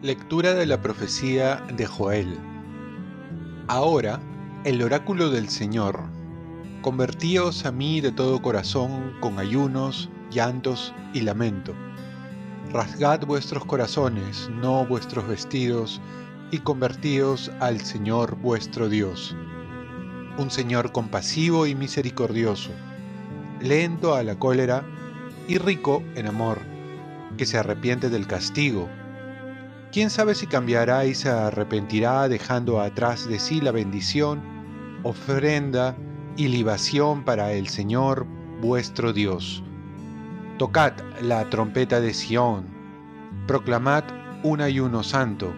Lectura de la profecía de Joel. Ahora, el oráculo del Señor, convertíos a mí de todo corazón con ayunos, llantos y lamento. Rasgad vuestros corazones, no vuestros vestidos, y convertíos al Señor vuestro Dios. Un Señor compasivo y misericordioso, lento a la cólera y rico en amor, que se arrepiente del castigo ¿Quién sabe si cambiará y se arrepentirá dejando atrás de sí la bendición, ofrenda y libación para el Señor vuestro Dios? Tocad la trompeta de Sión, proclamad un ayuno santo,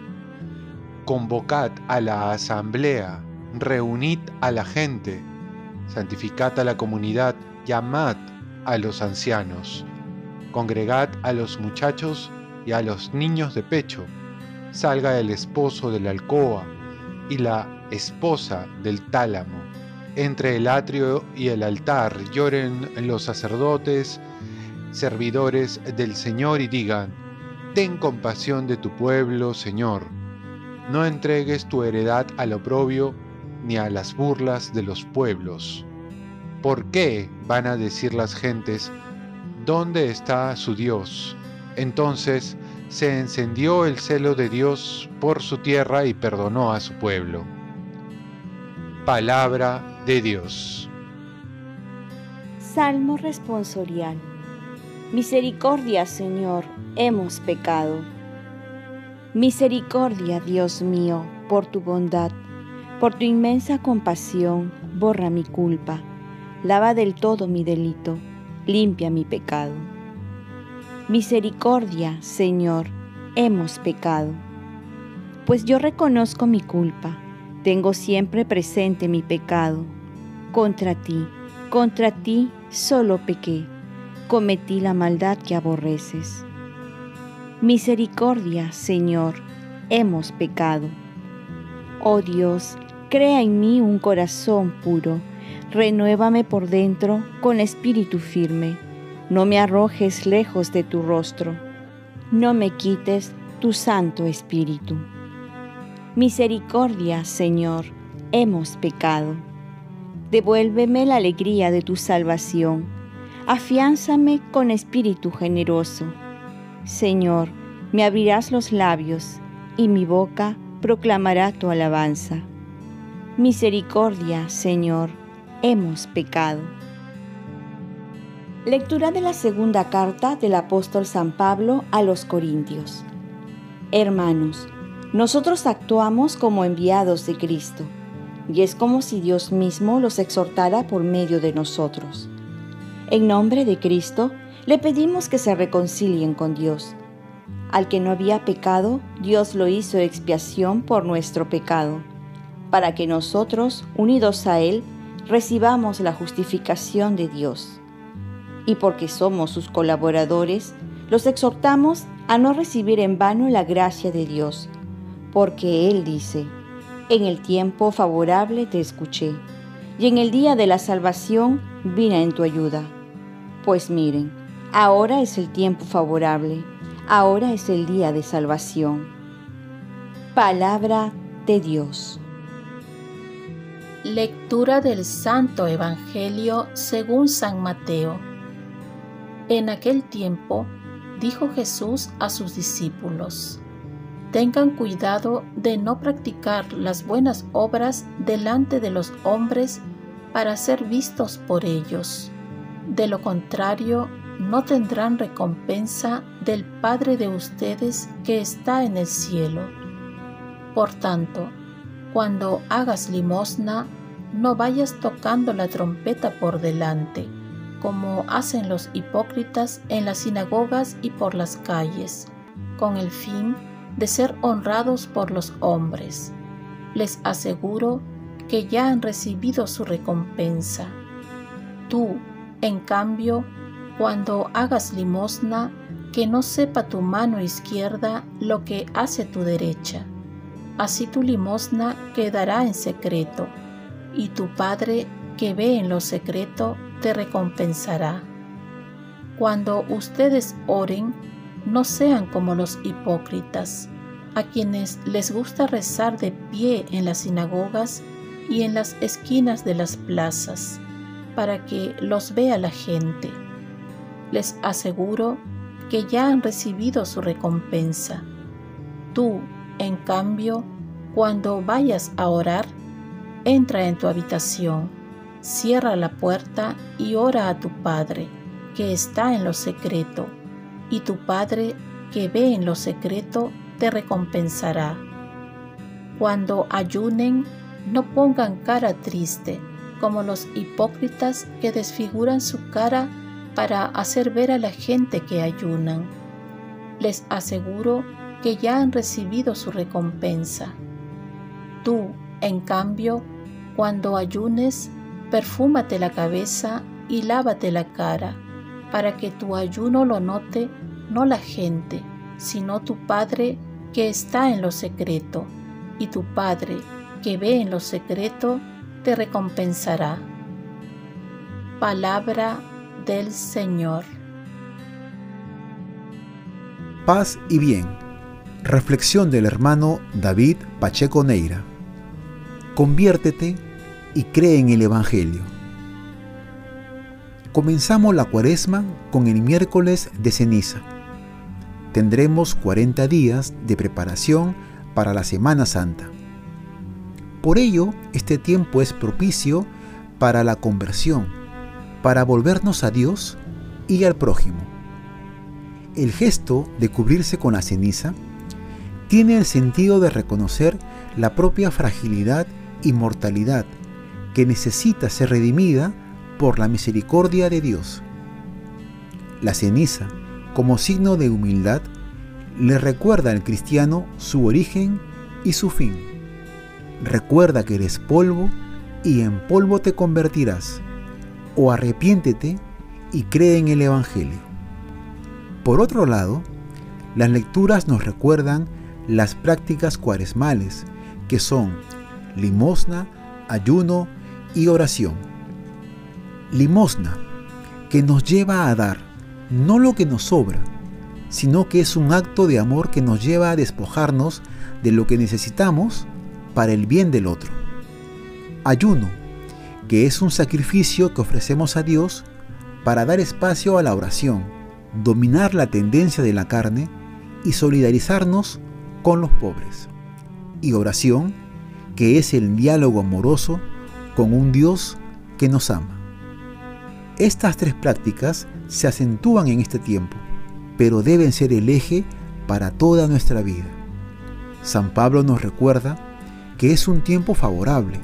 convocad a la asamblea, reunid a la gente, santificad a la comunidad, llamad a los ancianos, congregad a los muchachos y a los niños de pecho salga el esposo de la alcoba y la esposa del tálamo. Entre el atrio y el altar lloren los sacerdotes, servidores del Señor, y digan, Ten compasión de tu pueblo, Señor. No entregues tu heredad al oprobio ni a las burlas de los pueblos. ¿Por qué van a decir las gentes, ¿dónde está su Dios? Entonces se encendió el celo de Dios por su tierra y perdonó a su pueblo. Palabra de Dios. Salmo responsorial. Misericordia, Señor, hemos pecado. Misericordia, Dios mío, por tu bondad, por tu inmensa compasión, borra mi culpa, lava del todo mi delito, limpia mi pecado. Misericordia, Señor, hemos pecado. Pues yo reconozco mi culpa, tengo siempre presente mi pecado. Contra ti, contra ti solo pequé, cometí la maldad que aborreces. Misericordia, Señor, hemos pecado. Oh Dios, crea en mí un corazón puro, renuévame por dentro con espíritu firme no me arrojes lejos de tu rostro, no me quites tu Santo Espíritu. Misericordia, Señor, hemos pecado. Devuélveme la alegría de tu salvación, afiánzame con espíritu generoso. Señor, me abrirás los labios, y mi boca proclamará tu alabanza. Misericordia, Señor, hemos pecado. Lectura de la segunda carta del apóstol San Pablo a los Corintios. Hermanos, nosotros actuamos como enviados de Cristo, y es como si Dios mismo los exhortara por medio de nosotros. En nombre de Cristo, le pedimos que se reconcilien con Dios. Al que no había pecado, Dios lo hizo expiación por nuestro pecado, para que nosotros, unidos a Él, recibamos la justificación de Dios y porque somos sus colaboradores, los exhortamos a no recibir en vano la gracia de Dios, porque Él dice, en el tiempo favorable te escuché, y en el día de la salvación vine en tu ayuda. Pues miren, ahora es el tiempo favorable, ahora es el día de salvación. Palabra de Dios. Lectura del Santo Evangelio según San Mateo. En aquel tiempo dijo Jesús a sus discípulos, Tengan cuidado de no practicar las buenas obras delante de los hombres para ser vistos por ellos. De lo contrario, no tendrán recompensa del Padre de ustedes que está en el cielo. Por tanto, cuando hagas limosna, no vayas tocando la trompeta por delante como hacen los hipócritas en las sinagogas y por las calles, con el fin de ser honrados por los hombres. Les aseguro que ya han recibido su recompensa. Tú, en cambio, cuando hagas limosna, que no sepa tu mano izquierda lo que hace tu derecha. Así tu limosna quedará en secreto y tu Padre que ve en lo secreto te recompensará. Cuando ustedes oren, no sean como los hipócritas, a quienes les gusta rezar de pie en las sinagogas y en las esquinas de las plazas, para que los vea la gente. Les aseguro que ya han recibido su recompensa. Tú, en cambio, cuando vayas a orar, entra en tu habitación, cierra la puerta y ora a tu Padre, que está en lo secreto, y tu Padre, que ve en lo secreto, te recompensará. Cuando ayunen, no pongan cara triste, como los hipócritas que desfiguran su cara para hacer ver a la gente que ayunan. Les aseguro que ya han recibido su recompensa. Tú, en cambio, cuando ayunes, perfúmate la cabeza y lávate la cara, para que tu ayuno lo note no la gente, sino tu Padre que está en lo secreto, y tu Padre que ve en lo secreto te recompensará. Palabra del Señor. Paz y bien. Reflexión del hermano David Pacheco Neira. Conviértete y cree en el Evangelio. Comenzamos la cuaresma con el miércoles de ceniza. Tendremos 40 días de preparación para la Semana Santa. Por ello, este tiempo es propicio para la conversión, para volvernos a Dios y al prójimo. El gesto de cubrirse con la ceniza tiene el sentido de reconocer la propia fragilidad y mortalidad que necesita ser redimida por la misericordia de Dios. La ceniza, como signo de humildad, le recuerda al cristiano su origen y su fin recuerda que eres polvo y en polvo te convertirás. O arrepiéntete y cree en el Evangelio. Por otro lado, las lecturas nos recuerdan las prácticas cuaresmales, que son limosna, ayuno y oración. Limosna, que nos lleva a dar no lo que nos sobra, sino que es un acto de amor que nos lleva a despojarnos de lo que necesitamos para el bien del otro. Ayuno, que es un sacrificio que ofrecemos a Dios para dar espacio a la oración, dominar la tendencia de la carne y solidarizarnos con los pobres. Y oración, que es el diálogo amoroso con un Dios que nos ama. Estas tres prácticas se acentúan en este tiempo, pero deben ser el eje para toda nuestra vida. San Pablo nos recuerda que es un tiempo favorable,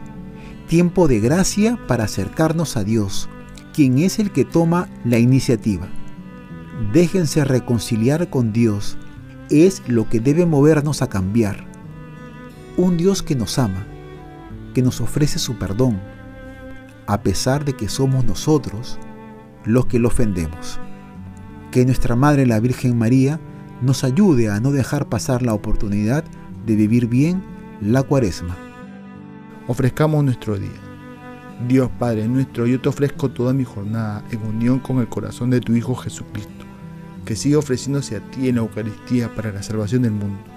tiempo de gracia para acercarnos a Dios, quien es el que toma la iniciativa. Déjense reconciliar con Dios, es lo que debe movernos a cambiar. Un Dios que nos ama, que nos ofrece su perdón, a pesar de que somos nosotros los que lo ofendemos. Que nuestra Madre la Virgen María nos ayude a no dejar pasar la oportunidad de vivir bien la cuaresma. Ofrezcamos nuestro día. Dios Padre nuestro, yo te ofrezco toda mi jornada en unión con el corazón de tu Hijo Jesucristo, que siga ofreciéndose a ti en la Eucaristía para la salvación del mundo.